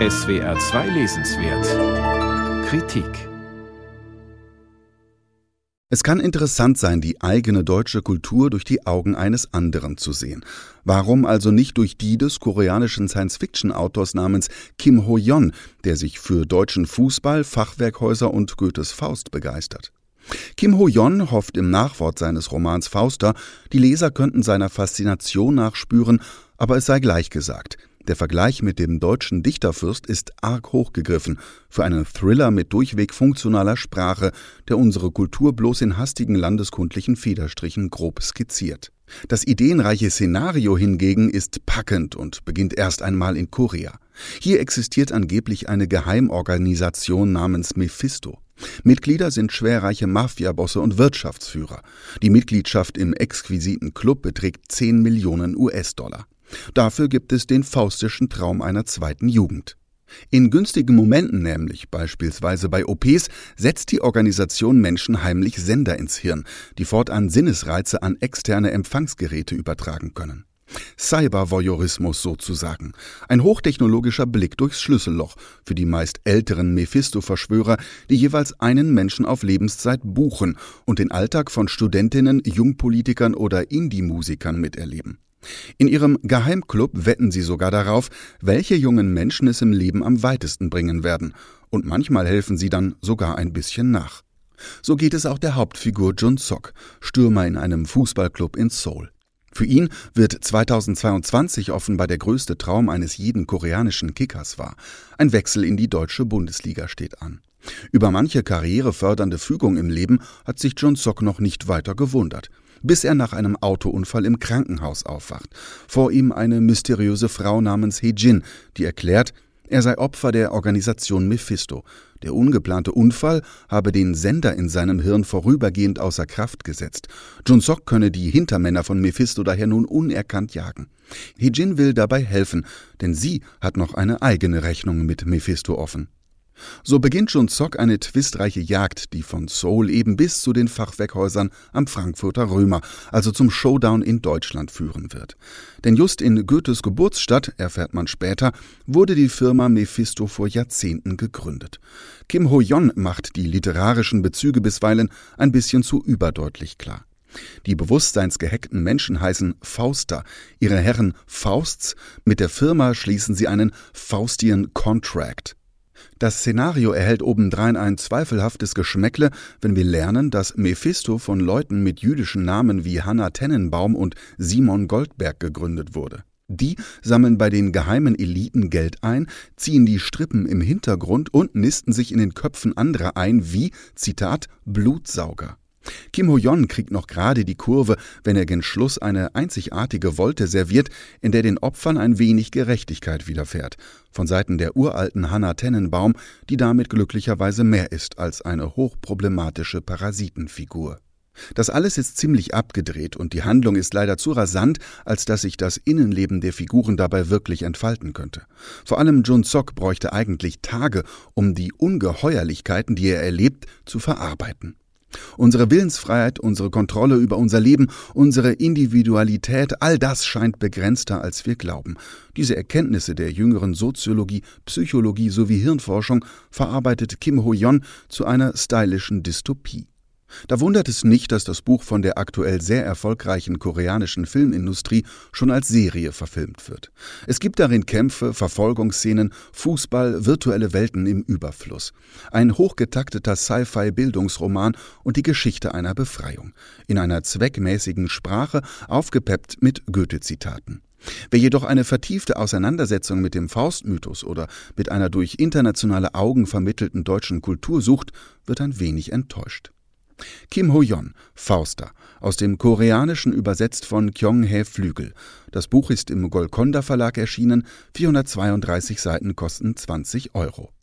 SWR 2 Lesenswert Kritik Es kann interessant sein, die eigene deutsche Kultur durch die Augen eines anderen zu sehen. Warum also nicht durch die des koreanischen Science-Fiction-Autors namens Kim Ho-yeon, der sich für deutschen Fußball, Fachwerkhäuser und Goethes Faust begeistert? Kim Ho-yeon hofft im Nachwort seines Romans Fauster, die Leser könnten seiner Faszination nachspüren, aber es sei gleich gesagt – der Vergleich mit dem deutschen Dichterfürst ist arg hochgegriffen für einen Thriller mit durchweg funktionaler Sprache, der unsere Kultur bloß in hastigen landeskundlichen Federstrichen grob skizziert. Das ideenreiche Szenario hingegen ist packend und beginnt erst einmal in Korea. Hier existiert angeblich eine Geheimorganisation namens Mephisto. Mitglieder sind schwerreiche Mafiabosse und Wirtschaftsführer. Die Mitgliedschaft im exquisiten Club beträgt 10 Millionen US-Dollar. Dafür gibt es den faustischen Traum einer zweiten Jugend. In günstigen Momenten nämlich, beispielsweise bei OPs, setzt die Organisation Menschen heimlich Sender ins Hirn, die fortan Sinnesreize an externe Empfangsgeräte übertragen können. Cybervoyeurismus sozusagen. Ein hochtechnologischer Blick durchs Schlüsselloch für die meist älteren Mephisto-Verschwörer, die jeweils einen Menschen auf Lebenszeit buchen und den Alltag von Studentinnen, Jungpolitikern oder Indie-Musikern miterleben. In ihrem Geheimclub wetten sie sogar darauf, welche jungen Menschen es im Leben am weitesten bringen werden, und manchmal helfen sie dann sogar ein bisschen nach. So geht es auch der Hauptfigur Jun Sok, Stürmer in einem Fußballclub in Seoul. Für ihn wird 2022 offenbar der größte Traum eines jeden koreanischen Kickers wahr. Ein Wechsel in die deutsche Bundesliga steht an. Über manche karrierefördernde Fügung im Leben hat sich Jun Sok noch nicht weiter gewundert bis er nach einem Autounfall im Krankenhaus aufwacht. Vor ihm eine mysteriöse Frau namens Hejin, die erklärt, er sei Opfer der Organisation Mephisto. Der ungeplante Unfall habe den Sender in seinem Hirn vorübergehend außer Kraft gesetzt. Jun Sok könne die Hintermänner von Mephisto daher nun unerkannt jagen. Hejin will dabei helfen, denn sie hat noch eine eigene Rechnung mit Mephisto offen. So beginnt schon Zock eine twistreiche Jagd, die von Seoul eben bis zu den Fachwerkhäusern am Frankfurter Römer, also zum Showdown in Deutschland führen wird. Denn just in Goethes Geburtsstadt, erfährt man später, wurde die Firma Mephisto vor Jahrzehnten gegründet. Kim Ho-yeon macht die literarischen Bezüge bisweilen ein bisschen zu überdeutlich klar. Die bewusstseinsgehackten Menschen heißen Fauster, ihre Herren Fausts, mit der Firma schließen sie einen Faustian Contract. Das Szenario erhält obendrein ein zweifelhaftes Geschmäckle, wenn wir lernen, dass Mephisto von Leuten mit jüdischen Namen wie Hannah Tennenbaum und Simon Goldberg gegründet wurde. Die sammeln bei den geheimen Eliten Geld ein, ziehen die Strippen im Hintergrund und nisten sich in den Köpfen anderer ein wie, Zitat, Blutsauger. Kim Ho-yeon kriegt noch gerade die Kurve, wenn er gen Schluss eine einzigartige Wolte serviert, in der den Opfern ein wenig Gerechtigkeit widerfährt. Von Seiten der uralten Hannah Tennenbaum, die damit glücklicherweise mehr ist als eine hochproblematische Parasitenfigur. Das alles ist ziemlich abgedreht und die Handlung ist leider zu rasant, als dass sich das Innenleben der Figuren dabei wirklich entfalten könnte. Vor allem Jun Sok bräuchte eigentlich Tage, um die Ungeheuerlichkeiten, die er erlebt, zu verarbeiten. Unsere Willensfreiheit, unsere Kontrolle über unser Leben, unsere Individualität, all das scheint begrenzter, als wir glauben. Diese Erkenntnisse der jüngeren Soziologie, Psychologie sowie Hirnforschung verarbeitet Kim Ho-yeon zu einer stylischen Dystopie. Da wundert es nicht, dass das Buch von der aktuell sehr erfolgreichen koreanischen Filmindustrie schon als Serie verfilmt wird. Es gibt darin Kämpfe, Verfolgungsszenen, Fußball, virtuelle Welten im Überfluss. Ein hochgetakteter Sci-Fi-Bildungsroman und die Geschichte einer Befreiung. In einer zweckmäßigen Sprache, aufgepeppt mit Goethe-Zitaten. Wer jedoch eine vertiefte Auseinandersetzung mit dem Faustmythos oder mit einer durch internationale Augen vermittelten deutschen Kultur sucht, wird ein wenig enttäuscht. Kim Ho-yeon, Fauster, aus dem Koreanischen übersetzt von Kyung-hae Flügel. Das Buch ist im Golconda Verlag erschienen, 432 Seiten kosten 20 Euro